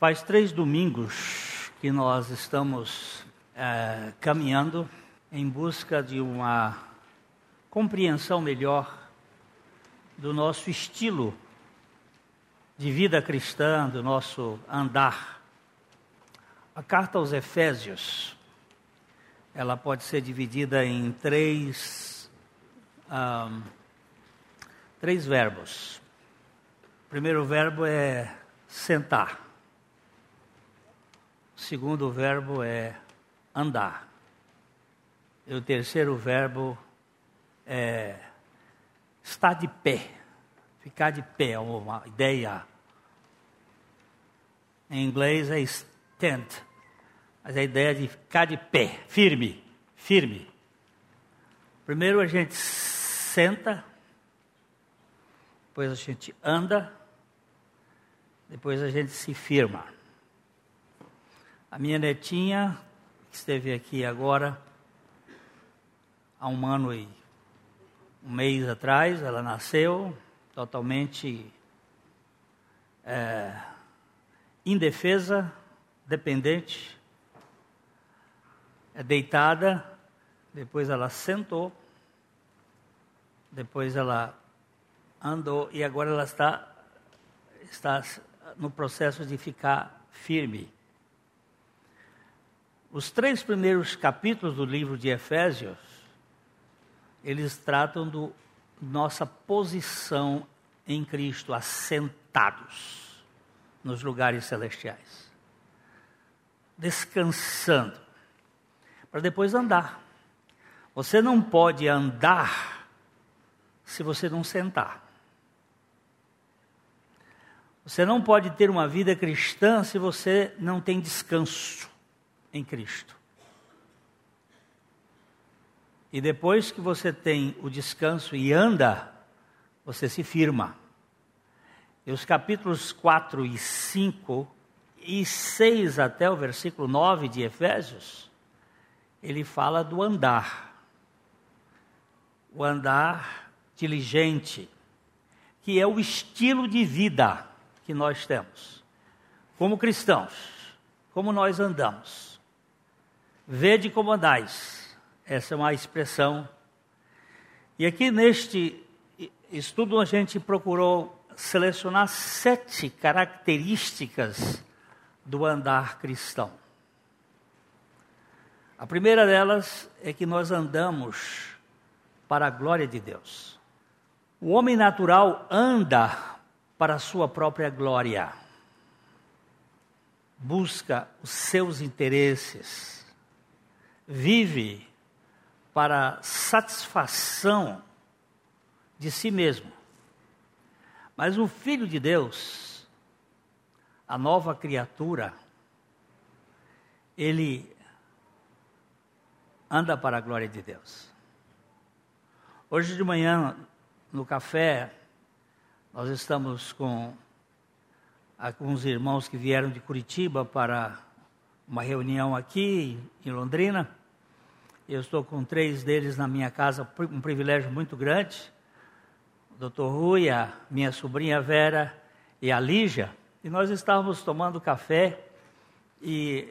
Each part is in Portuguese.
Faz três domingos que nós estamos é, caminhando em busca de uma compreensão melhor do nosso estilo de vida cristã, do nosso andar. A carta aos Efésios, ela pode ser dividida em três, um, três verbos. O primeiro verbo é sentar. O segundo verbo é andar. E o terceiro verbo é estar de pé. Ficar de pé é uma ideia. Em inglês é stand. Mas a ideia de ficar de pé, firme, firme. Primeiro a gente senta, depois a gente anda, depois a gente se firma. A minha netinha, que esteve aqui agora, há um ano e um mês atrás, ela nasceu totalmente é, indefesa, dependente, é deitada, depois ela sentou, depois ela andou. E agora ela está, está no processo de ficar firme. Os três primeiros capítulos do livro de Efésios, eles tratam do nossa posição em Cristo, assentados nos lugares celestiais, descansando, para depois andar. Você não pode andar se você não sentar. Você não pode ter uma vida cristã se você não tem descanso em Cristo. E depois que você tem o descanso e anda, você se firma. E os capítulos 4 e 5 e 6 até o versículo 9 de Efésios, ele fala do andar. O andar diligente, que é o estilo de vida que nós temos. Como cristãos, como nós andamos. Vede como andais. Essa é uma expressão. E aqui neste estudo a gente procurou selecionar sete características do andar cristão. A primeira delas é que nós andamos para a glória de Deus. O homem natural anda para a sua própria glória, busca os seus interesses vive para satisfação de si mesmo. Mas o Filho de Deus, a nova criatura, ele anda para a glória de Deus. Hoje de manhã, no café, nós estamos com alguns irmãos que vieram de Curitiba para uma reunião aqui em Londrina. Eu estou com três deles na minha casa, um privilégio muito grande. O doutor Rui, a minha sobrinha Vera e a Lígia. E nós estávamos tomando café e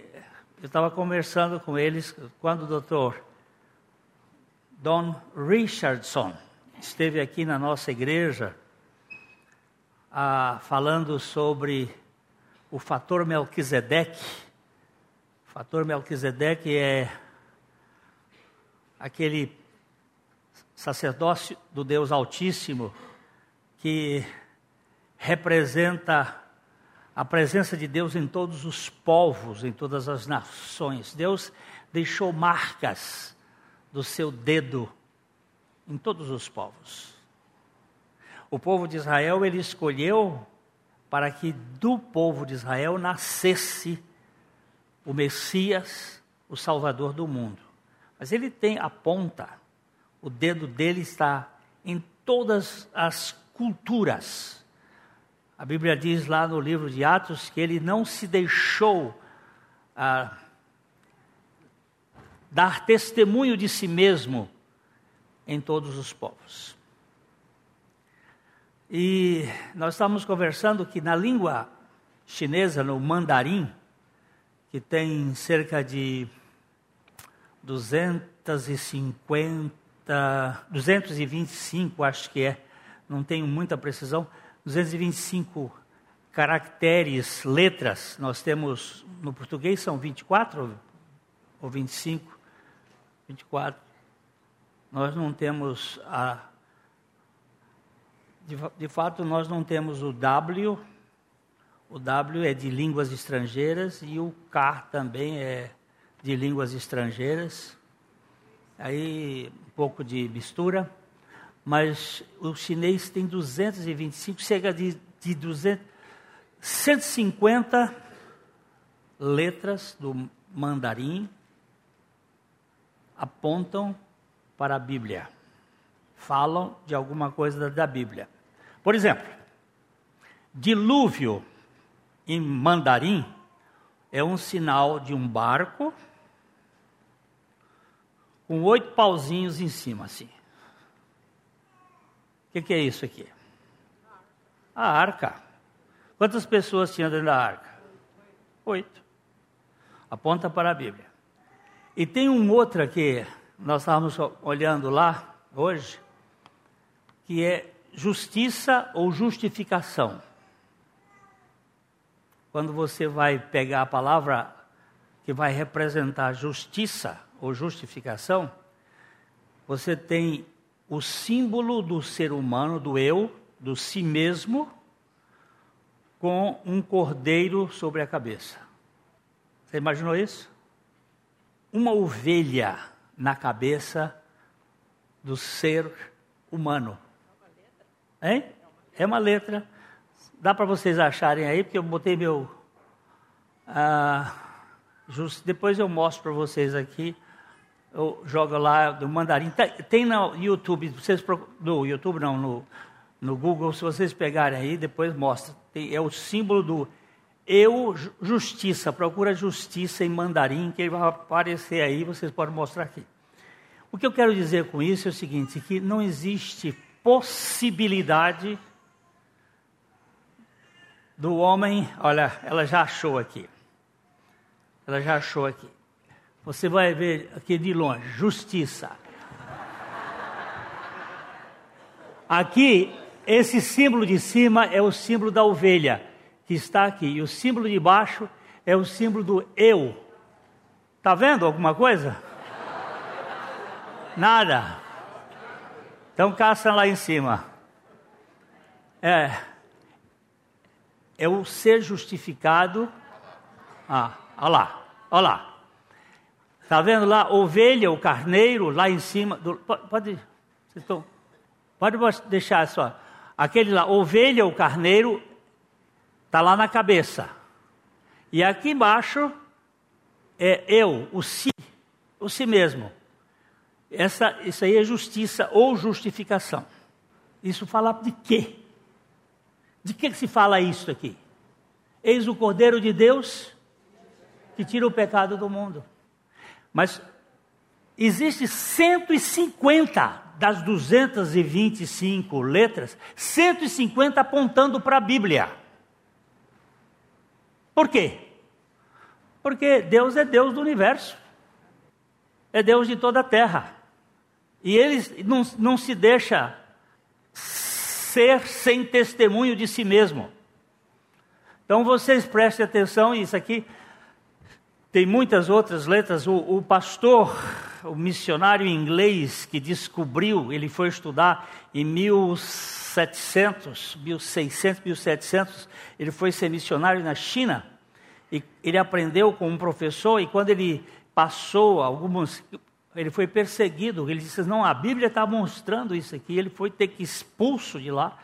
eu estava conversando com eles quando o doutor Don Richardson esteve aqui na nossa igreja falando sobre o fator Melquisedeque. O fator Melquisedeque é aquele sacerdócio do Deus Altíssimo que representa a presença de Deus em todos os povos, em todas as nações. Deus deixou marcas do seu dedo em todos os povos. O povo de Israel ele escolheu para que do povo de Israel nascesse o Messias, o Salvador do mundo. Mas ele tem a ponta, o dedo dele está em todas as culturas. A Bíblia diz lá no livro de Atos que ele não se deixou ah, dar testemunho de si mesmo em todos os povos. E nós estamos conversando que na língua chinesa, no mandarim, que tem cerca de 250, 225, acho que é, não tenho muita precisão, 225 caracteres, letras. Nós temos, no português são 24 ou 25? 24. Nós não temos a. De, de fato, nós não temos o W. O W é de línguas estrangeiras e o K também é de línguas estrangeiras. Aí um pouco de mistura. Mas o chinês tem 225, chega de, de 200, 150 letras do mandarim apontam para a Bíblia, falam de alguma coisa da Bíblia. Por exemplo, dilúvio em mandarim é um sinal de um barco com oito pauzinhos em cima, assim. O que, que, é isso aqui? A arca. Quantas pessoas tinham dentro da arca? Oito. Aponta para a Bíblia. E tem um outro aqui, nós estávamos olhando lá hoje, que é justiça ou justificação. Quando você vai pegar a palavra que vai representar justiça ou justificação, você tem o símbolo do ser humano, do eu, do si mesmo, com um cordeiro sobre a cabeça. Você imaginou isso? uma ovelha na cabeça do ser humano. Hein? É uma letra. Dá para vocês acharem aí, porque eu botei meu. Ah, just, depois eu mostro para vocês aqui. Eu jogo lá do mandarim. Tem, tem no YouTube, vocês no YouTube não, no, no Google, se vocês pegarem aí, depois mostra. Tem, é o símbolo do eu, justiça, procura justiça em mandarim, que ele vai aparecer aí, vocês podem mostrar aqui. O que eu quero dizer com isso é o seguinte: que não existe possibilidade do homem. Olha, ela já achou aqui. Ela já achou aqui. Você vai ver aqui de longe: justiça. Aqui, esse símbolo de cima é o símbolo da ovelha que está aqui. E o símbolo de baixo é o símbolo do eu. Está vendo alguma coisa? Nada. Então caça lá em cima. É. É o ser justificado. Ah, olha lá, olha lá. Está vendo lá? Ovelha, o carneiro, lá em cima. Do, pode, estão, pode deixar só. Aquele lá, ovelha, o carneiro, Está lá na cabeça. E aqui embaixo é eu, o si, o si mesmo. Essa, isso aí é justiça ou justificação. Isso fala de quê? De que, que se fala isso aqui? Eis o Cordeiro de Deus que tira o pecado do mundo. Mas existe 150 das 225 letras, 150 apontando para a Bíblia. Por quê? Porque Deus é Deus do universo, é Deus de toda a terra. E ele não, não se deixa ser sem testemunho de si mesmo. Então vocês prestem atenção, isso aqui tem muitas outras letras. O, o, pastor, o missionário inglês que descobriu, ele foi estudar em 1700, 1600, 1700, ele foi ser missionário na China. E ele aprendeu com um professor e quando ele passou alguns ele foi perseguido. Ele disse: Não, a Bíblia está mostrando isso aqui. Ele foi ter que expulso de lá,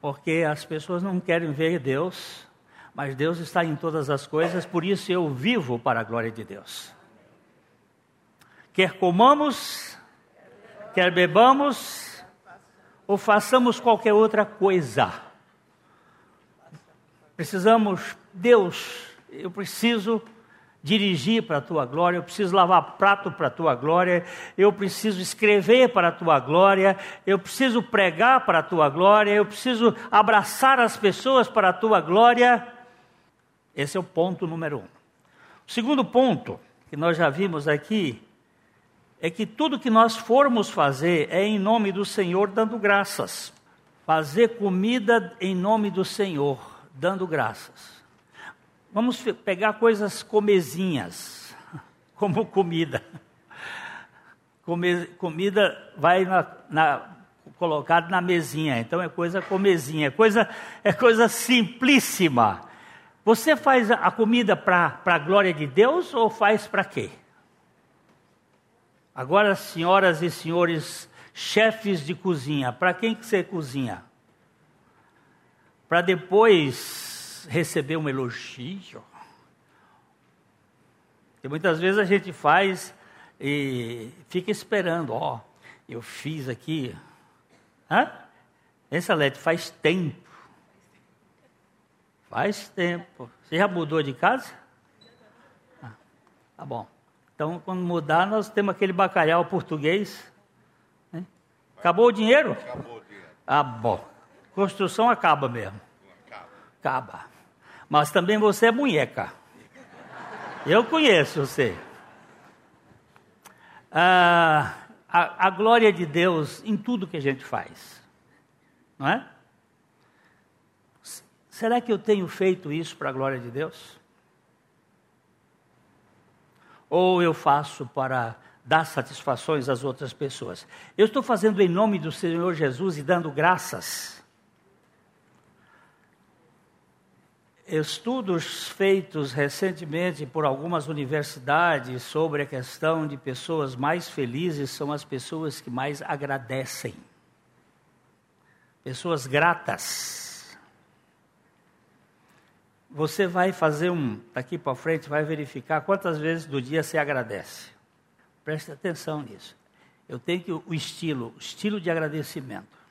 porque as pessoas não querem ver Deus, mas Deus está em todas as coisas, por isso eu vivo para a glória de Deus. Quer comamos, quer bebamos, ou façamos qualquer outra coisa. Precisamos, Deus, eu preciso dirigir para a tua glória, eu preciso lavar prato para a tua glória, eu preciso escrever para a tua glória, eu preciso pregar para a tua glória, eu preciso abraçar as pessoas para a tua glória. Esse é o ponto número um. O segundo ponto, que nós já vimos aqui, é que tudo que nós formos fazer é em nome do Senhor, dando graças. Fazer comida em nome do Senhor, dando graças. Vamos pegar coisas comezinhas, como comida. Come, comida vai na, na, colocado na mesinha, então é coisa comezinha, é coisa, é coisa simplíssima. Você faz a comida para a glória de Deus ou faz para quê? Agora, senhoras e senhores chefes de cozinha, para quem que você cozinha? Para depois receber um elogio. E muitas vezes a gente faz e fica esperando, ó, eu fiz aqui. Hã? Essa Lete faz tempo. Faz tempo. Você já mudou de casa? Ah, tá bom. Então, quando mudar, nós temos aquele bacalhau português. Né? Acabou o dinheiro? Acabou o dinheiro. Ah, bom. Construção acaba mesmo. Acaba. Acaba mas também você é munheca. Eu conheço você. Ah, a, a glória de Deus em tudo que a gente faz, não é? Será que eu tenho feito isso para a glória de Deus? Ou eu faço para dar satisfações às outras pessoas? Eu estou fazendo em nome do Senhor Jesus e dando graças estudos feitos recentemente por algumas universidades sobre a questão de pessoas mais felizes são as pessoas que mais agradecem. Pessoas gratas. Você vai fazer um, daqui para frente, vai verificar quantas vezes do dia você agradece. Preste atenção nisso. Eu tenho que, o estilo, o estilo de agradecimento.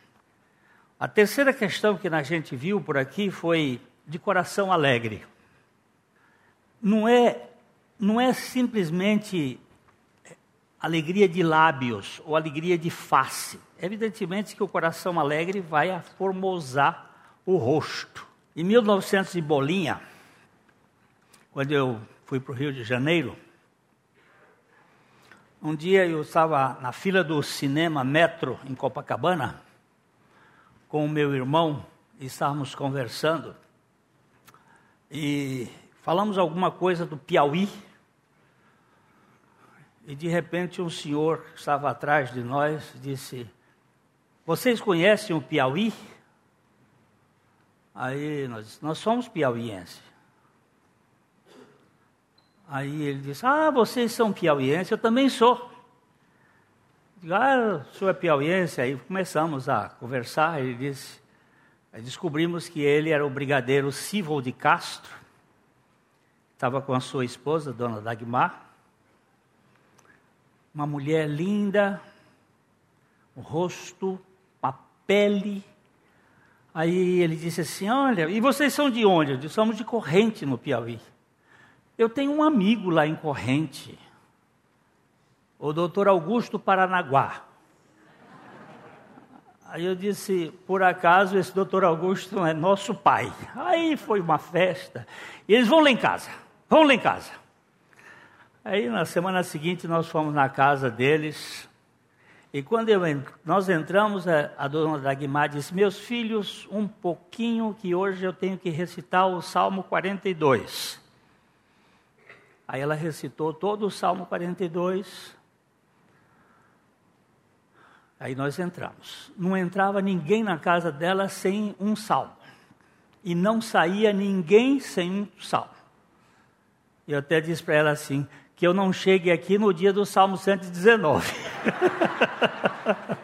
A terceira questão que a gente viu por aqui foi de coração alegre. Não é, não é simplesmente alegria de lábios ou alegria de face. Evidentemente que o coração alegre vai formosar o rosto. Em 1900 e bolinha, quando eu fui para o Rio de Janeiro, um dia eu estava na fila do cinema Metro em Copacabana com o meu irmão e estávamos conversando e falamos alguma coisa do Piauí. E de repente um senhor que estava atrás de nós disse: Vocês conhecem o Piauí? Aí nós, nós somos piauienses. Aí ele disse: Ah, vocês são piauienses, eu também sou. Digo, ah, o senhor é piauiense? Aí começamos a conversar. Ele disse: descobrimos que ele era o brigadeiro Cível de Castro, estava com a sua esposa, dona Dagmar, uma mulher linda, o rosto, a pele. Aí ele disse assim: Olha, e vocês são de onde? Eu disse: Somos de Corrente, no Piauí. Eu tenho um amigo lá em Corrente, o doutor Augusto Paranaguá. Aí eu disse, por acaso esse doutor Augusto é nosso pai. Aí foi uma festa. E eles vão lá em casa, vão lá em casa. Aí na semana seguinte nós fomos na casa deles. E quando eu, nós entramos, a, a dona Dagmar disse: Meus filhos, um pouquinho que hoje eu tenho que recitar o Salmo 42. Aí ela recitou todo o Salmo 42. Aí nós entramos. Não entrava ninguém na casa dela sem um salmo. E não saía ninguém sem um salmo. Eu até disse para ela assim: que eu não chegue aqui no dia do Salmo 119.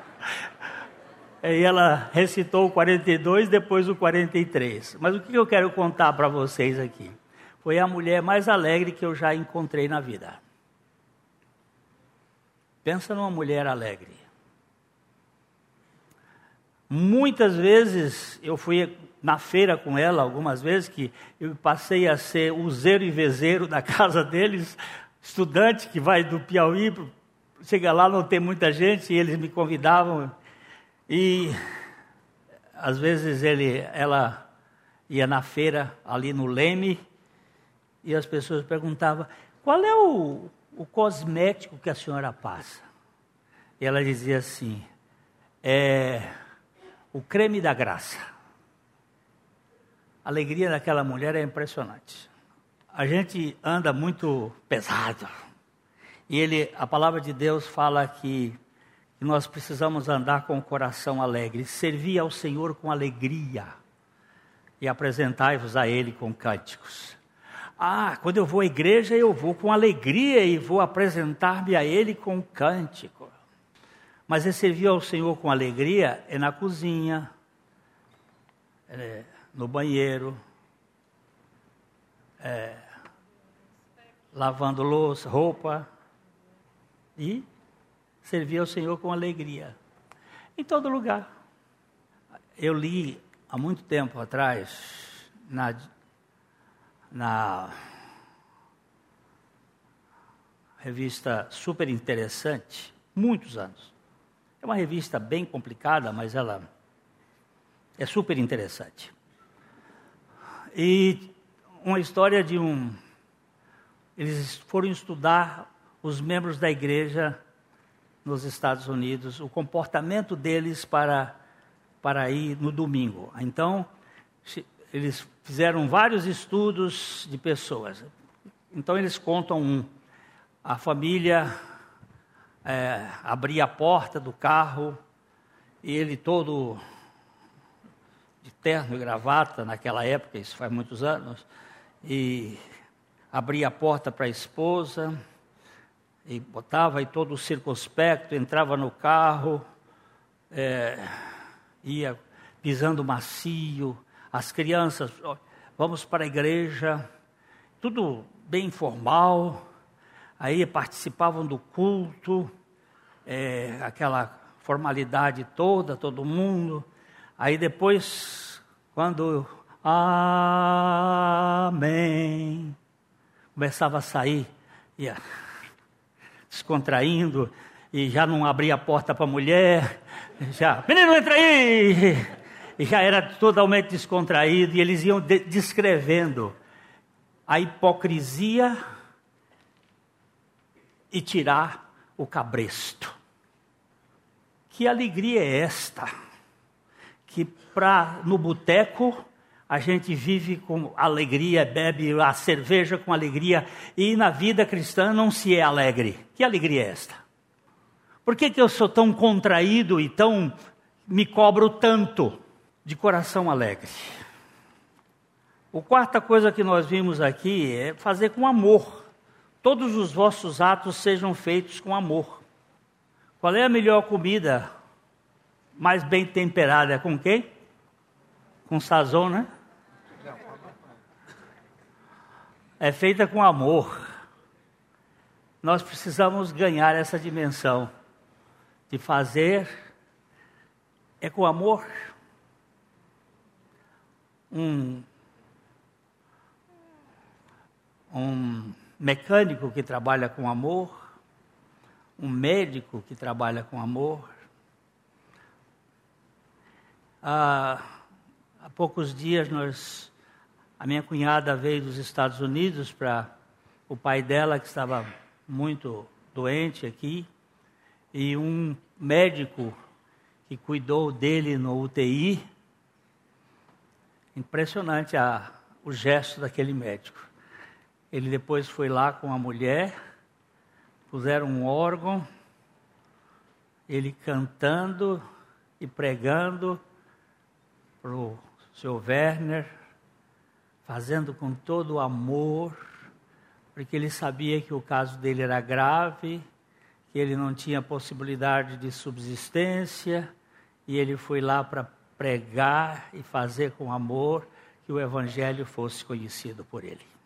Aí ela recitou o 42, depois o 43. Mas o que eu quero contar para vocês aqui? Foi a mulher mais alegre que eu já encontrei na vida. Pensa numa mulher alegre. Muitas vezes eu fui na feira com ela, algumas vezes, que eu passei a ser useiro e vezeiro da casa deles, estudante que vai do Piauí, chega lá, não tem muita gente, e eles me convidavam. E às vezes ele, ela ia na feira ali no Leme, e as pessoas perguntavam: qual é o, o cosmético que a senhora passa? E ela dizia assim: é o creme da graça. A alegria daquela mulher é impressionante. A gente anda muito pesado. E ele, a palavra de Deus fala que, nós precisamos andar com o coração alegre, servir ao Senhor com alegria e apresentai-vos a Ele com cânticos. Ah, quando eu vou à igreja, eu vou com alegria e vou apresentar-me a Ele com cântico. Mas é servir ao Senhor com alegria é na cozinha, é no banheiro, é lavando louça, roupa e servir ao Senhor com alegria. Em todo lugar. Eu li há muito tempo atrás na na revista super interessante, muitos anos. É uma revista bem complicada, mas ela é super interessante. E uma história de um. Eles foram estudar os membros da igreja nos Estados Unidos, o comportamento deles para, para ir no domingo. Então, eles fizeram vários estudos de pessoas. Então eles contam um. A família é, abria a porta do carro e ele todo de terno e gravata naquela época, isso faz muitos anos, e abria a porta para a esposa e botava aí todo o circunspecto, entrava no carro, é, ia pisando macio, as crianças, vamos para a igreja, tudo bem informal, aí participavam do culto, é, aquela formalidade toda, todo mundo. Aí depois, quando Amém, começava a sair, ia descontraindo, e já não abria a porta para a mulher, já, menino, entra aí! e já era totalmente descontraído, e eles iam de descrevendo a hipocrisia e tirar o cabresto. Que alegria é esta? Que pra, no boteco a gente vive com alegria, bebe a cerveja com alegria, e na vida cristã não se é alegre. Que alegria é esta? Por que, que eu sou tão contraído e tão me cobro tanto? de coração alegre. A quarta coisa que nós vimos aqui é fazer com amor. Todos os vossos atos sejam feitos com amor. Qual é a melhor comida mais bem temperada? Com quem? Com sazon, né? É feita com amor. Nós precisamos ganhar essa dimensão de fazer é com amor um, um mecânico que trabalha com amor, um médico que trabalha com amor. Há, há poucos dias nós, a minha cunhada veio dos Estados Unidos para o pai dela que estava muito doente aqui e um médico que cuidou dele no UTI Impressionante a, o gesto daquele médico. Ele depois foi lá com a mulher, puseram um órgão, ele cantando e pregando para o seu Werner, fazendo com todo o amor, porque ele sabia que o caso dele era grave, que ele não tinha possibilidade de subsistência, e ele foi lá para pregar e fazer com amor que o Evangelho fosse conhecido por ele.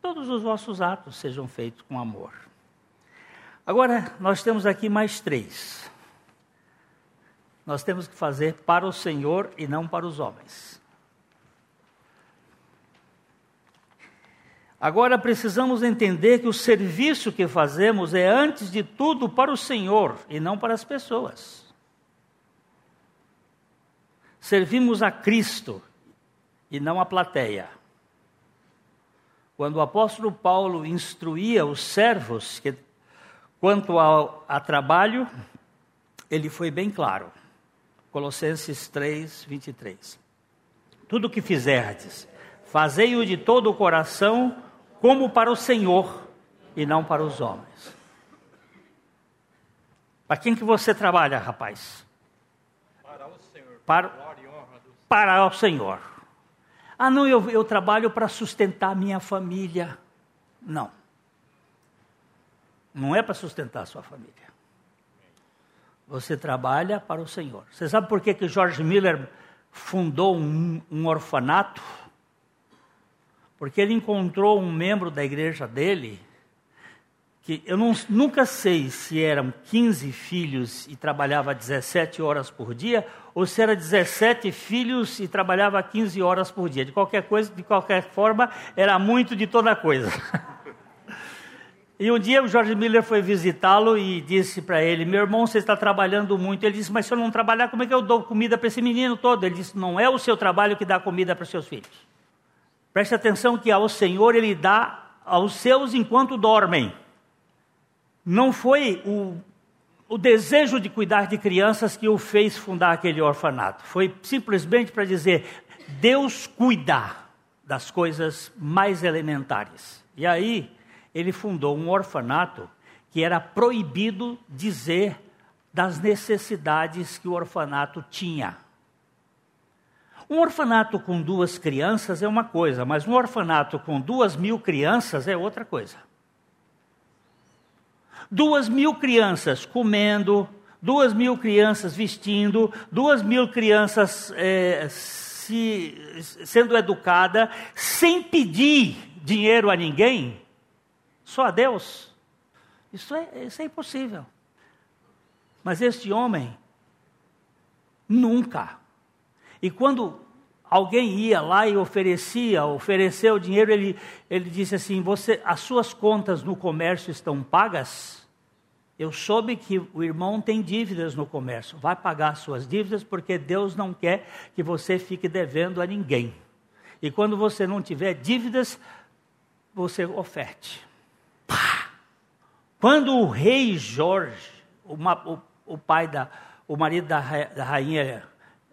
Todos os vossos atos sejam feitos com amor. Agora, nós temos aqui mais três. nós temos que fazer para o Senhor e não para os homens. Agora precisamos entender que o serviço que fazemos é, antes de tudo, para o Senhor e não para as pessoas. Servimos a Cristo e não a plateia. Quando o apóstolo Paulo instruía os servos que, quanto ao a trabalho, ele foi bem claro. Colossenses 3, 23. Tudo o que fizerdes, fazei-o de todo o coração, como para o Senhor e não para os homens. Para quem que você trabalha, rapaz? Para o Senhor. Para, para o Senhor. Ah, não, eu, eu trabalho para sustentar minha família. Não. Não é para sustentar a sua família. Você trabalha para o Senhor. Você sabe por que, que George Miller fundou um, um orfanato? Porque ele encontrou um membro da igreja dele que eu não, nunca sei se eram 15 filhos e trabalhava 17 horas por dia, ou se era 17 filhos e trabalhava 15 horas por dia. De qualquer coisa, de qualquer forma, era muito de toda coisa. e um dia o Jorge Miller foi visitá-lo e disse para ele: Meu irmão, você está trabalhando muito. Ele disse: Mas se eu não trabalhar, como é que eu dou comida para esse menino todo? Ele disse: Não é o seu trabalho que dá comida para seus filhos. Preste atenção que ao Senhor ele dá aos seus enquanto dormem não foi o, o desejo de cuidar de crianças que o fez fundar aquele orfanato. Foi simplesmente para dizer: Deus cuida das coisas mais elementares. E aí ele fundou um orfanato que era proibido dizer das necessidades que o orfanato tinha. Um orfanato com duas crianças é uma coisa, mas um orfanato com duas mil crianças é outra coisa. Duas mil crianças comendo, duas mil crianças vestindo, duas mil crianças é, se, sendo educada, sem pedir dinheiro a ninguém, só a Deus. Isso é, isso é impossível. Mas este homem, nunca. E quando alguém ia lá e oferecia, ofereceu o dinheiro, ele, ele disse assim: você, as suas contas no comércio estão pagas? Eu soube que o irmão tem dívidas no comércio. Vai pagar suas dívidas porque Deus não quer que você fique devendo a ninguém. E quando você não tiver dívidas, você oferte. Pá! Quando o rei Jorge, o, o, o pai da, o marido da, da rainha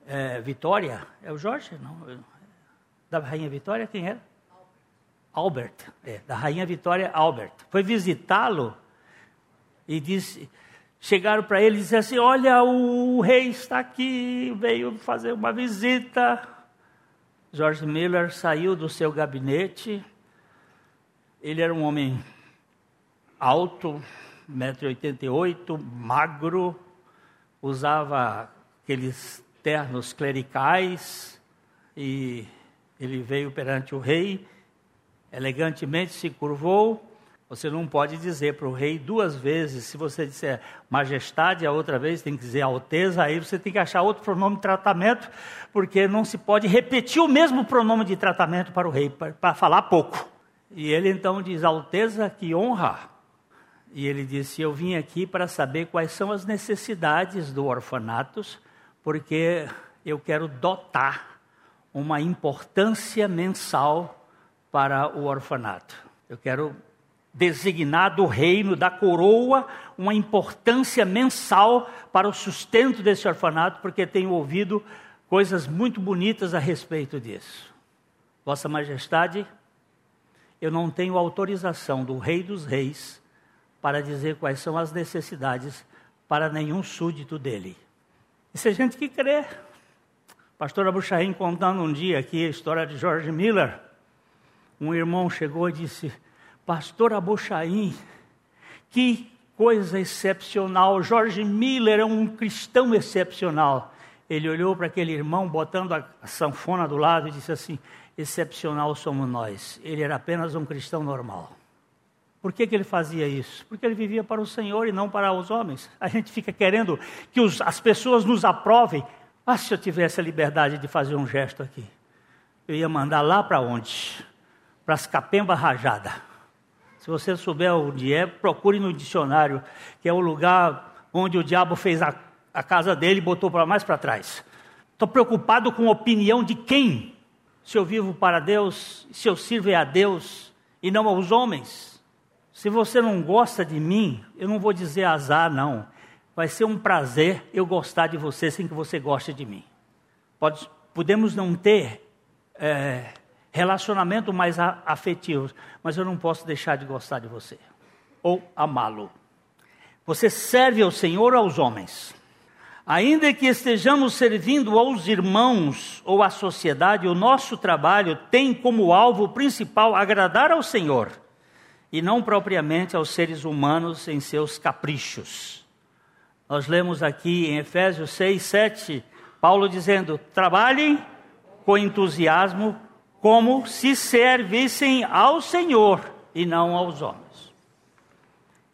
é, Vitória, é o Jorge? Não, da rainha Vitória, quem era? Albert, é, da rainha Vitória Albert. Foi visitá-lo e disse, chegaram para ele e disseram assim: Olha, o rei está aqui, veio fazer uma visita. George Miller saiu do seu gabinete. Ele era um homem alto, 1,88m, magro, usava aqueles ternos clericais e ele veio perante o rei, elegantemente se curvou você não pode dizer para o rei duas vezes. Se você disser majestade, a outra vez tem que dizer alteza, aí você tem que achar outro pronome de tratamento, porque não se pode repetir o mesmo pronome de tratamento para o rei, para, para falar pouco. E ele então diz: Alteza, que honra. E ele disse: Eu vim aqui para saber quais são as necessidades do orfanatos, porque eu quero dotar uma importância mensal para o orfanato. Eu quero designado o reino da coroa uma importância mensal para o sustento desse orfanato, porque tenho ouvido coisas muito bonitas a respeito disso. Vossa Majestade, eu não tenho autorização do Rei dos Reis para dizer quais são as necessidades para nenhum súdito dele. Isso é gente que crê. Pastor Abuchaim contando um dia aqui a história de George Miller. Um irmão chegou e disse: Pastor Abochaim, que coisa excepcional. Jorge Miller é um cristão excepcional. Ele olhou para aquele irmão, botando a sanfona do lado, e disse assim: Excepcional somos nós. Ele era apenas um cristão normal. Por que, que ele fazia isso? Porque ele vivia para o Senhor e não para os homens. A gente fica querendo que os, as pessoas nos aprovem. Ah, se eu tivesse a liberdade de fazer um gesto aqui, eu ia mandar lá para onde? Para as capembas rajadas. Se você souber onde é, procure no dicionário, que é o lugar onde o diabo fez a, a casa dele e botou para mais para trás. Estou preocupado com a opinião de quem? Se eu vivo para Deus, se eu sirvo é a Deus e não aos homens. Se você não gosta de mim, eu não vou dizer azar, não. Vai ser um prazer eu gostar de você sem que você goste de mim. Pode, podemos não ter é, relacionamento mais afetivo, mas eu não posso deixar de gostar de você ou amá-lo. Você serve ao Senhor aos homens? Ainda que estejamos servindo aos irmãos ou à sociedade, o nosso trabalho tem como alvo principal agradar ao Senhor e não propriamente aos seres humanos em seus caprichos. Nós lemos aqui em Efésios 6, 7, Paulo dizendo: trabalhem com entusiasmo, como se servissem ao Senhor e não aos homens.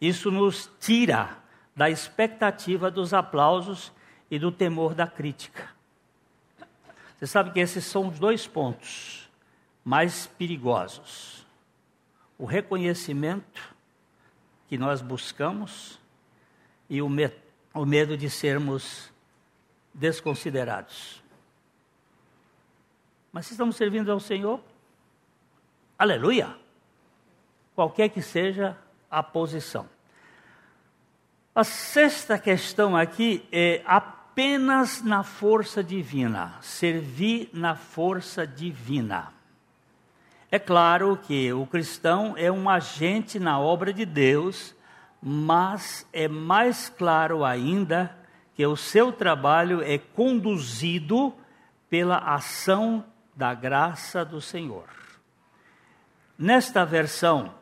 Isso nos tira da expectativa dos aplausos e do temor da crítica. Você sabe que esses são os dois pontos mais perigosos: o reconhecimento que nós buscamos e o, me o medo de sermos desconsiderados. Mas se estamos servindo ao Senhor, aleluia! Qualquer que seja a posição. A sexta questão aqui é apenas na força divina, servir na força divina. É claro que o cristão é um agente na obra de Deus, mas é mais claro ainda que o seu trabalho é conduzido pela ação da graça do Senhor. Nesta versão,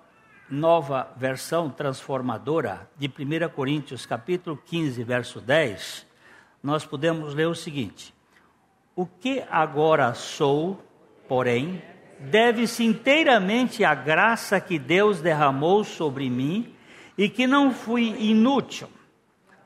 nova versão transformadora de 1 Coríntios, capítulo 15, verso 10, nós podemos ler o seguinte: O que agora sou, porém, deve-se inteiramente à graça que Deus derramou sobre mim e que não fui inútil.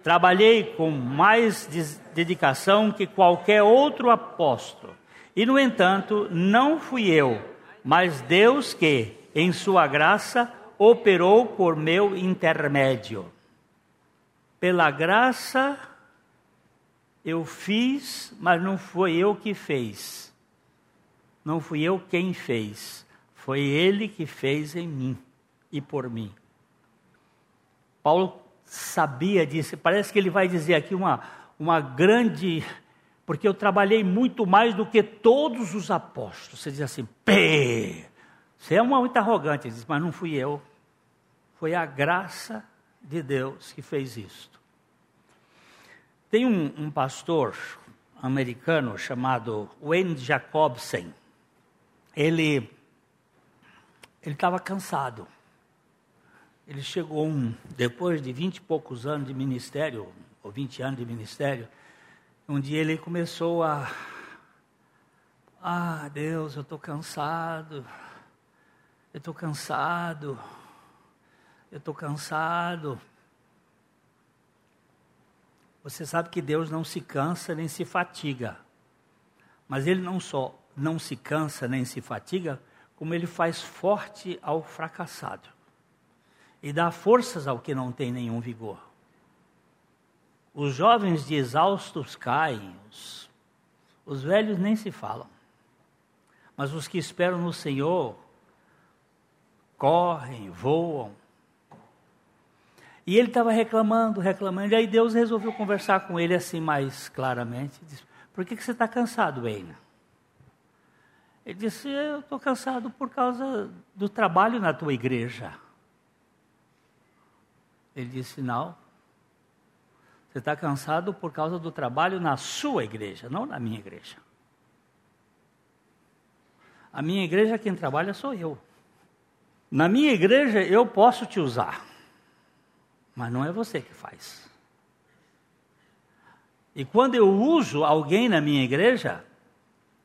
Trabalhei com mais dedicação que qualquer outro apóstolo. E, no entanto, não fui eu, mas Deus que, em Sua graça, operou por meu intermédio. Pela graça eu fiz, mas não foi eu que fez. Não fui eu quem fez. Foi ele que fez em mim e por mim. Paulo sabia disso. Parece que ele vai dizer aqui uma, uma grande. Porque eu trabalhei muito mais do que todos os apóstolos. Você diz assim, pê! Você é uma muito arrogante. Ele diz, mas não fui eu. Foi a graça de Deus que fez isto. Tem um, um pastor americano chamado Wayne Jacobsen. Ele ele estava cansado. Ele chegou um, depois de vinte e poucos anos de ministério, ou vinte anos de ministério, um dia ele começou a ah, Deus, eu estou cansado. Eu estou cansado. Eu estou cansado. Você sabe que Deus não se cansa nem se fatiga. Mas Ele não só não se cansa nem se fatiga, como Ele faz forte ao fracassado e dá forças ao que não tem nenhum vigor. Os jovens de exaustos caem, os, os velhos nem se falam. Mas os que esperam no Senhor correm, voam, e ele estava reclamando, reclamando. E aí Deus resolveu conversar com ele assim mais claramente. Disse, por que, que você está cansado, Wayne? Ele disse, eu estou cansado por causa do trabalho na tua igreja. Ele disse, não. Você está cansado por causa do trabalho na sua igreja, não na minha igreja. A minha igreja, quem trabalha sou eu. Na minha igreja, eu posso te usar. Mas não é você que faz. E quando eu uso alguém na minha igreja,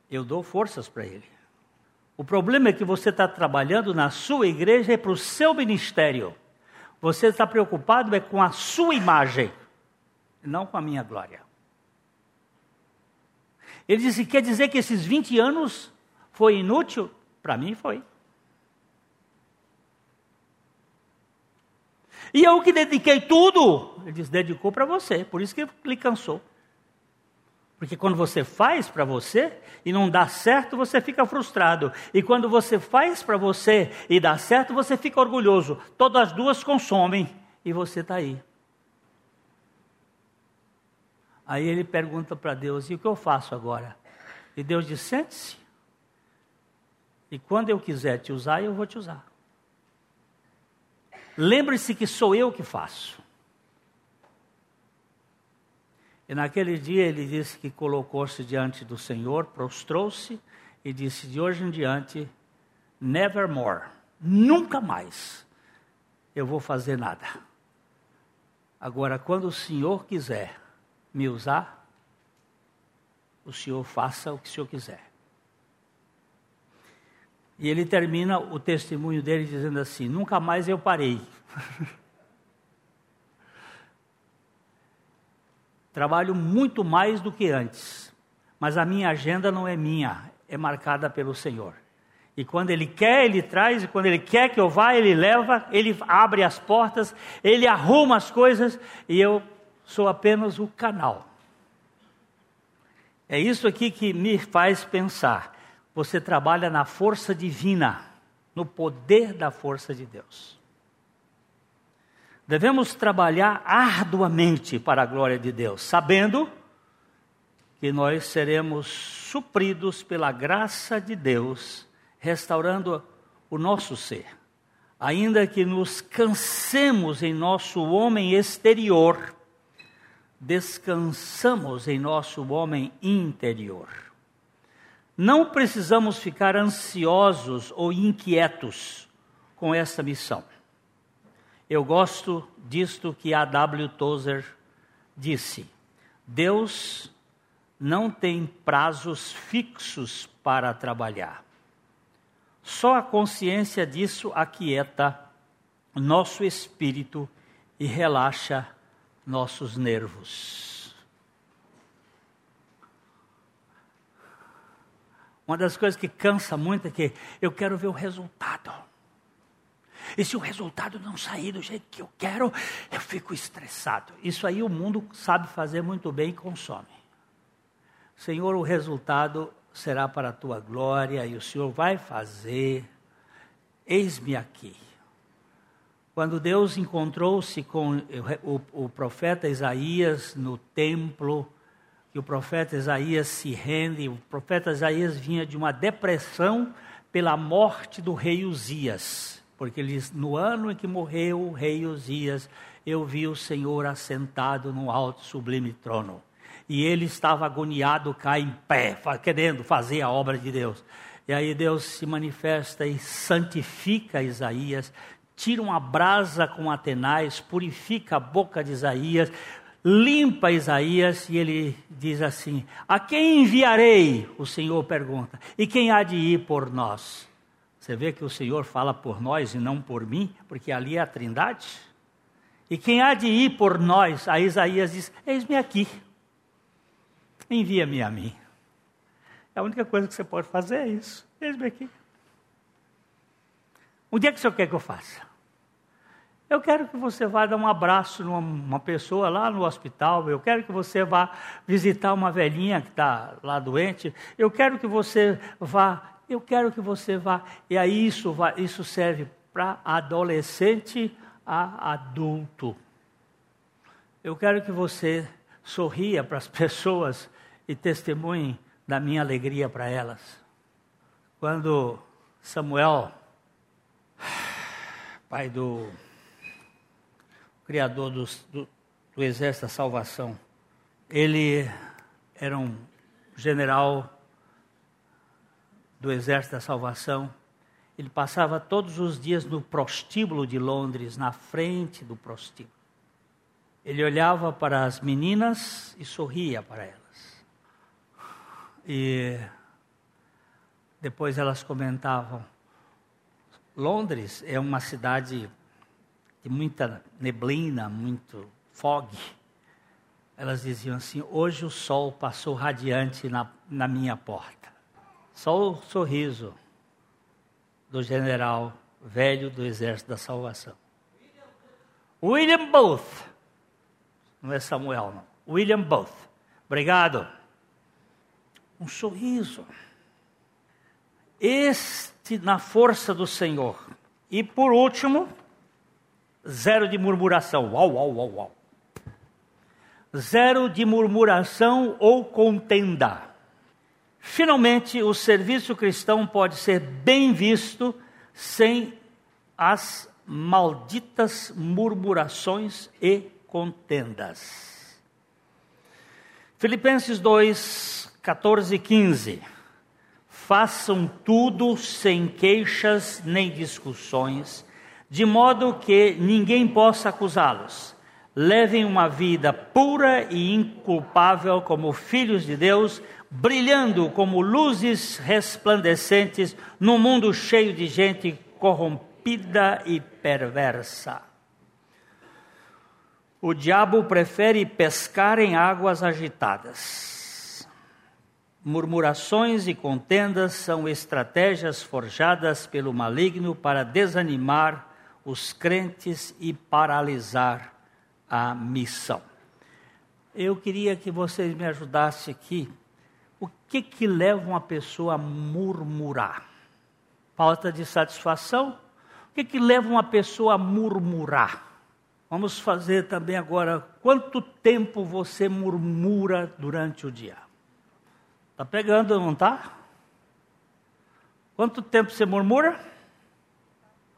eu dou forças para ele. O problema é que você está trabalhando na sua igreja e para o seu ministério. Você está preocupado é com a sua imagem, não com a minha glória. Ele disse: quer dizer que esses 20 anos foi inútil? Para mim foi. E eu que dediquei tudo, ele disse, dedicou para você, por isso que ele cansou. Porque quando você faz para você e não dá certo, você fica frustrado. E quando você faz para você e dá certo, você fica orgulhoso. Todas as duas consomem e você está aí. Aí ele pergunta para Deus: e o que eu faço agora? E Deus diz: sente-se. E quando eu quiser te usar, eu vou te usar. Lembre-se que sou eu que faço. E naquele dia ele disse que colocou-se diante do Senhor, prostrou-se e disse: De hoje em diante, nevermore, nunca mais eu vou fazer nada. Agora, quando o Senhor quiser me usar, o Senhor faça o que o Senhor quiser. E ele termina o testemunho dele dizendo assim: Nunca mais eu parei. Trabalho muito mais do que antes, mas a minha agenda não é minha, é marcada pelo Senhor. E quando Ele quer, Ele traz, e quando Ele quer que eu vá, Ele leva, Ele abre as portas, Ele arruma as coisas, e eu sou apenas o canal. É isso aqui que me faz pensar. Você trabalha na força divina, no poder da força de Deus. Devemos trabalhar arduamente para a glória de Deus, sabendo que nós seremos supridos pela graça de Deus, restaurando o nosso ser. Ainda que nos cansemos em nosso homem exterior, descansamos em nosso homem interior. Não precisamos ficar ansiosos ou inquietos com essa missão. Eu gosto disto que a W. Tozer disse: Deus não tem prazos fixos para trabalhar. Só a consciência disso aquieta nosso espírito e relaxa nossos nervos. Uma das coisas que cansa muito é que eu quero ver o resultado. E se o resultado não sair do jeito que eu quero, eu fico estressado. Isso aí o mundo sabe fazer muito bem e consome. Senhor, o resultado será para a tua glória e o Senhor vai fazer. Eis-me aqui. Quando Deus encontrou-se com o, o, profeta Isaías no templo, que o profeta Isaías se rende, o profeta Isaías vinha de uma depressão pela morte do rei Uzias porque ele diz: No ano em que morreu o rei Osias, eu vi o Senhor assentado no alto sublime trono. E ele estava agoniado cá em pé, querendo fazer a obra de Deus. E aí Deus se manifesta e santifica Isaías, tira uma brasa com Atenais, purifica a boca de Isaías, limpa Isaías e ele diz assim: A quem enviarei? O Senhor pergunta. E quem há de ir por nós? Você vê que o Senhor fala por nós e não por mim, porque ali é a Trindade. E quem há de ir por nós? A Isaías diz: Eis-me aqui, envia-me a mim. A única coisa que você pode fazer é isso: eis-me aqui. O dia que o senhor quer que eu faça? Eu quero que você vá dar um abraço numa pessoa lá no hospital. Eu quero que você vá visitar uma velhinha que está lá doente. Eu quero que você vá eu quero que você vá. E aí isso, isso serve para adolescente a adulto. Eu quero que você sorria para as pessoas e testemunhe da minha alegria para elas. Quando Samuel, pai do criador do, do, do exército da salvação, ele era um general do Exército da Salvação. Ele passava todos os dias no prostíbulo de Londres, na frente do prostíbulo. Ele olhava para as meninas e sorria para elas. E Depois elas comentavam: Londres é uma cidade de muita neblina, muito fog. Elas diziam assim: hoje o sol passou radiante na, na minha porta. Só o sorriso do general velho do Exército da Salvação. William Booth. Não é Samuel, não. William Booth. Obrigado. Um sorriso. Este na força do Senhor. E por último, zero de murmuração. Uau, uau, uau, uau. Zero de murmuração ou contenda. Finalmente, o serviço cristão pode ser bem visto sem as malditas murmurações e contendas. Filipenses 2, 14 e 15. Façam tudo sem queixas nem discussões, de modo que ninguém possa acusá-los. Levem uma vida pura e inculpável como filhos de Deus, brilhando como luzes resplandecentes num mundo cheio de gente corrompida e perversa. O diabo prefere pescar em águas agitadas. Murmurações e contendas são estratégias forjadas pelo maligno para desanimar os crentes e paralisar a missão. Eu queria que vocês me ajudassem aqui o que que leva uma pessoa a murmurar? Falta de satisfação? O que que leva uma pessoa a murmurar? Vamos fazer também agora quanto tempo você murmura durante o dia? Tá pegando, não tá? Quanto tempo você murmura?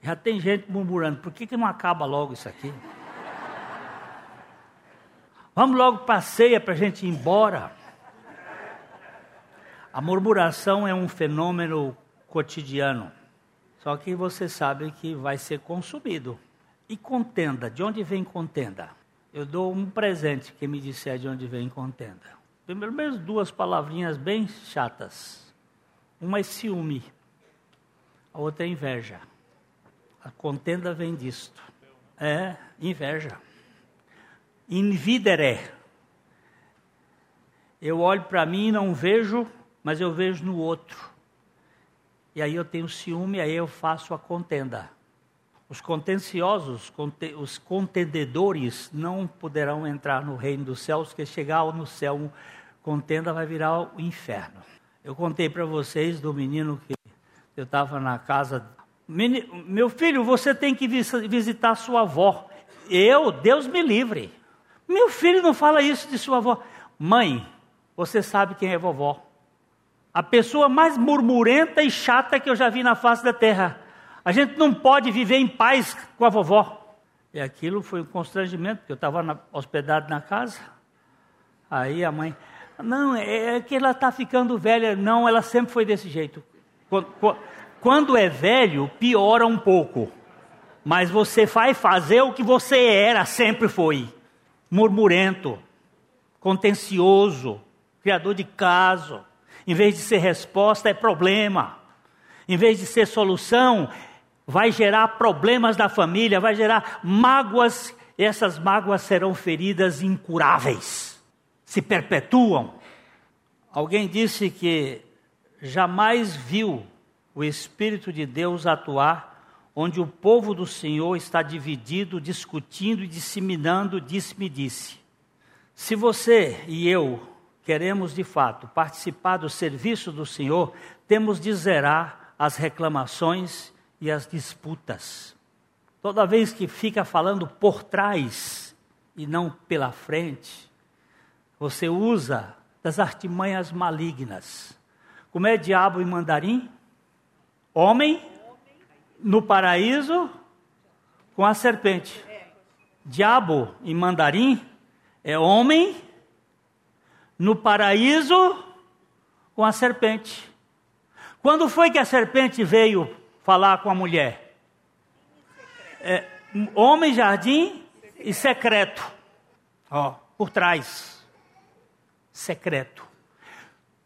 Já tem gente murmurando. Por que, que não acaba logo isso aqui? Vamos logo para ceia para a gente ir embora. A murmuração é um fenômeno cotidiano, só que você sabe que vai ser consumido. E contenda, de onde vem contenda? Eu dou um presente que me disser de onde vem contenda. Pelo menos duas palavrinhas bem chatas. Uma é ciúme, a outra é inveja. A contenda vem disto. É inveja. Invidere. Eu olho para mim e não vejo mas eu vejo no outro. E aí eu tenho ciúme, aí eu faço a contenda. Os contenciosos, os contendedores não poderão entrar no reino dos céus, porque chegar no céu, contenda vai virar o inferno. Eu contei para vocês do menino que eu estava na casa. Meu filho, você tem que visitar sua avó. Eu, Deus me livre. Meu filho não fala isso de sua avó. Mãe, você sabe quem é vovó. A pessoa mais murmurenta e chata que eu já vi na face da terra. A gente não pode viver em paz com a vovó. E aquilo foi um constrangimento, porque eu estava hospedado na casa. Aí a mãe, não, é, é que ela está ficando velha. Não, ela sempre foi desse jeito. Quando, quando é velho, piora um pouco. Mas você vai fazer o que você era, sempre foi. Murmurento, contencioso, criador de caso em vez de ser resposta, é problema. Em vez de ser solução, vai gerar problemas da família, vai gerar mágoas, e essas mágoas serão feridas incuráveis, se perpetuam. Alguém disse que jamais viu o Espírito de Deus atuar onde o povo do Senhor está dividido, discutindo e disseminando disse-me disse. Se você e eu queremos de fato participar do serviço do Senhor, temos de zerar as reclamações e as disputas. Toda vez que fica falando por trás e não pela frente, você usa das artimanhas malignas. Como é diabo em mandarim? Homem no paraíso com a serpente. Diabo em mandarim é homem no paraíso com a serpente. Quando foi que a serpente veio falar com a mulher? É, homem, jardim e secreto. Ó, por trás. Secreto.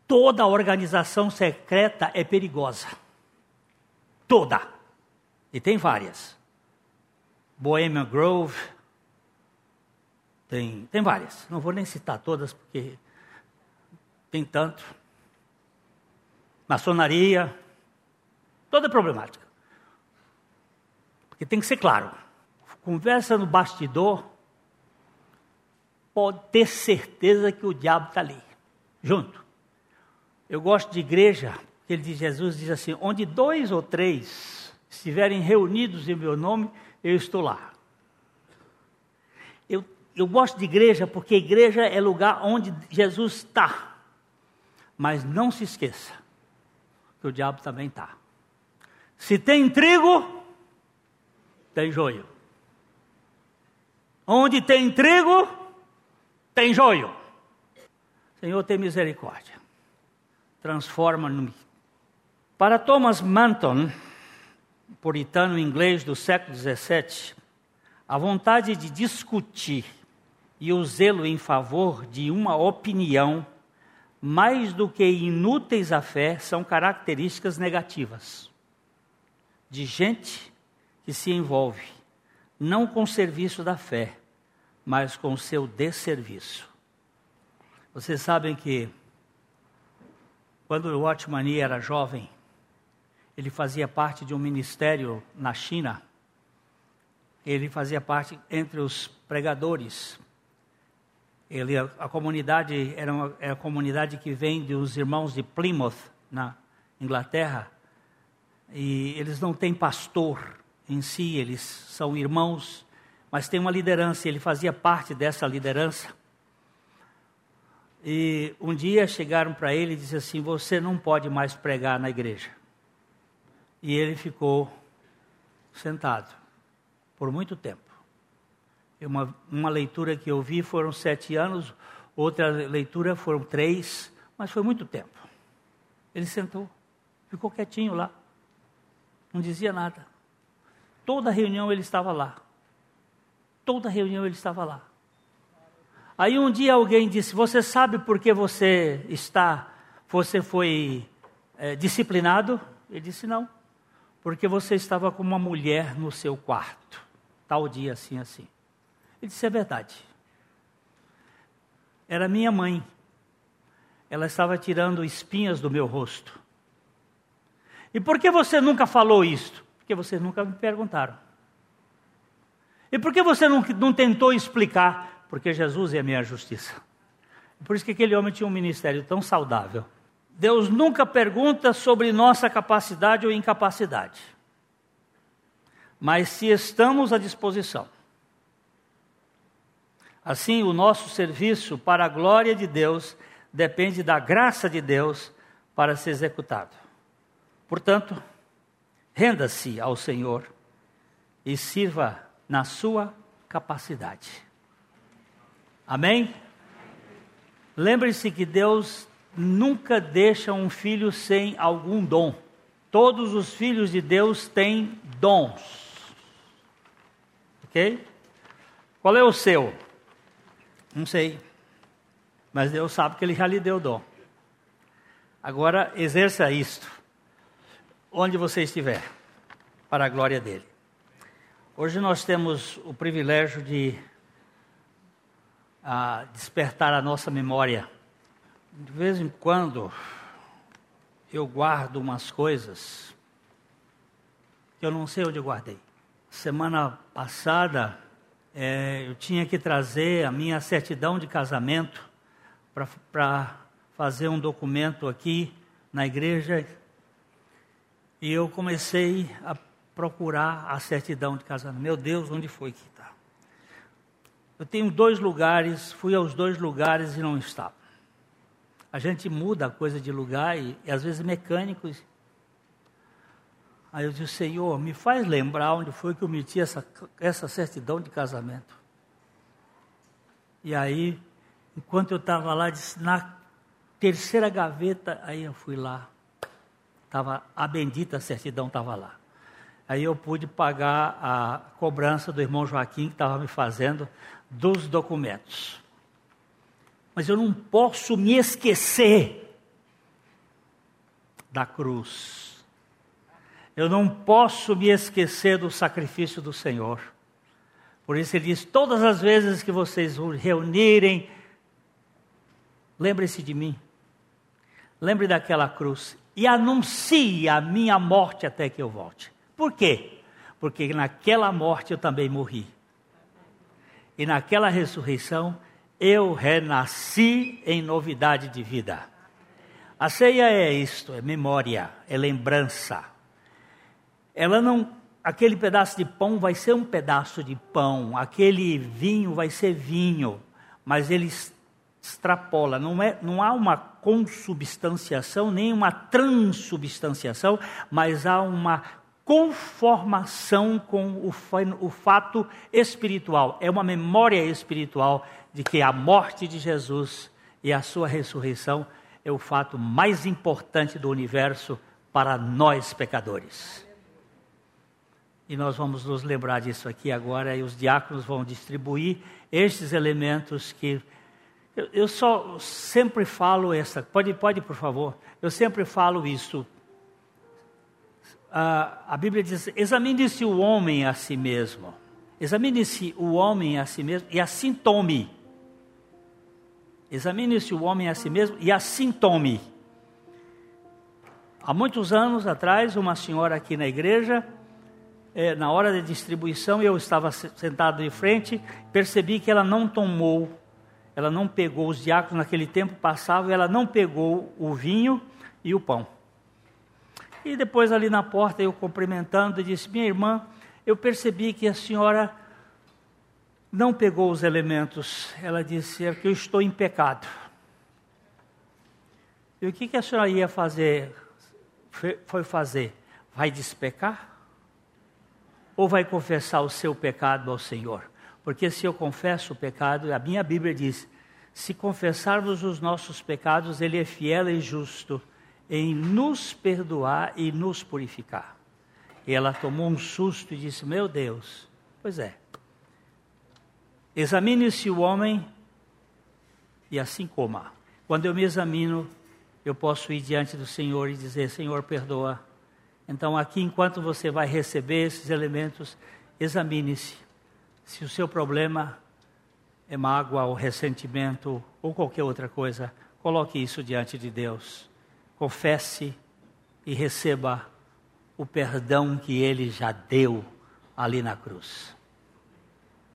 Toda organização secreta é perigosa. Toda. E tem várias. Bohemian Grove. Tem, tem várias. Não vou nem citar todas, porque tem tanto. Maçonaria. Toda problemática. Porque tem que ser claro. Conversa no bastidor, pode ter certeza que o diabo está ali, junto. Eu gosto de igreja, porque ele diz, Jesus diz assim: onde dois ou três estiverem reunidos em meu nome, eu estou lá. Eu, eu gosto de igreja porque igreja é lugar onde Jesus está. Mas não se esqueça que o diabo também está. Se tem trigo, tem joio. Onde tem trigo, tem joio. Senhor, tem misericórdia. Transforma-me. Para Thomas Manton, puritano inglês do século XVII, a vontade de discutir e o zelo em favor de uma opinião, mais do que inúteis à fé, são características negativas de gente que se envolve não com o serviço da fé, mas com o seu desserviço. Vocês sabem que quando o Watchmani era jovem, ele fazia parte de um ministério na China. Ele fazia parte entre os pregadores. Ele, a comunidade era, uma, era a comunidade que vem dos irmãos de Plymouth, na Inglaterra. E eles não têm pastor em si, eles são irmãos, mas tem uma liderança, ele fazia parte dessa liderança. E um dia chegaram para ele e disseram assim: Você não pode mais pregar na igreja. E ele ficou sentado por muito tempo. Uma, uma leitura que eu vi foram sete anos, outra leitura foram três, mas foi muito tempo. Ele sentou, ficou quietinho lá, não dizia nada. Toda reunião ele estava lá. Toda reunião ele estava lá. Aí um dia alguém disse: Você sabe por que você está, você foi é, disciplinado? Ele disse: Não, porque você estava com uma mulher no seu quarto, tal dia assim, assim. Ele disse: É verdade. Era minha mãe. Ela estava tirando espinhas do meu rosto. E por que você nunca falou isto? Porque vocês nunca me perguntaram. E por que você não, não tentou explicar? Porque Jesus é a minha justiça. Por isso que aquele homem tinha um ministério tão saudável. Deus nunca pergunta sobre nossa capacidade ou incapacidade. Mas se estamos à disposição. Assim, o nosso serviço para a glória de Deus depende da graça de Deus para ser executado. Portanto, Renda-se ao Senhor e sirva na sua capacidade. Amém? Lembre-se que Deus nunca deixa um filho sem algum dom. Todos os filhos de Deus têm dons. Ok? Qual é o seu? Não sei. Mas Deus sabe que Ele já lhe deu dom. Agora exerça isto onde você estiver, para a glória dele. Hoje nós temos o privilégio de ah, despertar a nossa memória. De vez em quando eu guardo umas coisas que eu não sei onde eu guardei. Semana passada é, eu tinha que trazer a minha certidão de casamento para fazer um documento aqui na igreja e eu comecei a procurar a certidão de casamento. Meu Deus, onde foi que está? Eu tenho dois lugares, fui aos dois lugares e não estava. A gente muda a coisa de lugar e, e às vezes mecânicos. Aí eu disse, Senhor, me faz lembrar onde foi que eu meti essa, essa certidão de casamento. E aí, enquanto eu estava lá, disse, na terceira gaveta, aí eu fui lá. Tava, a bendita certidão estava lá. Aí eu pude pagar a cobrança do irmão Joaquim, que estava me fazendo, dos documentos. Mas eu não posso me esquecer da cruz. Eu não posso me esquecer do sacrifício do Senhor. Por isso ele diz: todas as vezes que vocês reunirem, lembre-se de mim. Lembre daquela cruz e anuncie a minha morte até que eu volte. Por quê? Porque naquela morte eu também morri. E naquela ressurreição eu renasci em novidade de vida. A ceia é isto, é memória, é lembrança. Ela não, aquele pedaço de pão vai ser um pedaço de pão, aquele vinho vai ser vinho, mas ele extrapola, não, é, não há uma consubstanciação, nem uma transubstanciação, mas há uma conformação com o, o fato espiritual. É uma memória espiritual de que a morte de Jesus e a sua ressurreição é o fato mais importante do universo para nós pecadores. E nós vamos nos lembrar disso aqui agora, e os diáconos vão distribuir estes elementos que eu, só sempre falo essa. Pode, pode, por favor. Eu sempre falo isso. Ah, a Bíblia diz: examine-se o homem a si mesmo. Examine-se o homem a si mesmo e assim tome. Examine-se o homem a si mesmo e assim tome. Há muitos anos atrás, uma senhora aqui na igreja, eh, na hora da distribuição, eu estava sentado de frente, percebi que ela não tomou ela não pegou, os diáconos naquele tempo passavam, ela não pegou o vinho e o pão. E depois ali na porta, eu cumprimentando, disse: Minha irmã, eu percebi que a senhora não pegou os elementos. Ela disse: É que eu estou em pecado. E o que, que a senhora ia fazer? Foi fazer? Vai despecar? Ou vai confessar o seu pecado ao Senhor? Porque se eu confesso o pecado, a minha Bíblia diz: se confessarmos os nossos pecados, Ele é fiel e justo em nos perdoar e nos purificar. E ela tomou um susto e disse: Meu Deus, pois é. Examine-se o homem e assim coma. Quando eu me examino, eu posso ir diante do Senhor e dizer: Senhor, perdoa. Então, aqui, enquanto você vai receber esses elementos, examine-se se o seu problema é mágoa ou ressentimento ou qualquer outra coisa, coloque isso diante de Deus. Confesse e receba o perdão que ele já deu ali na cruz.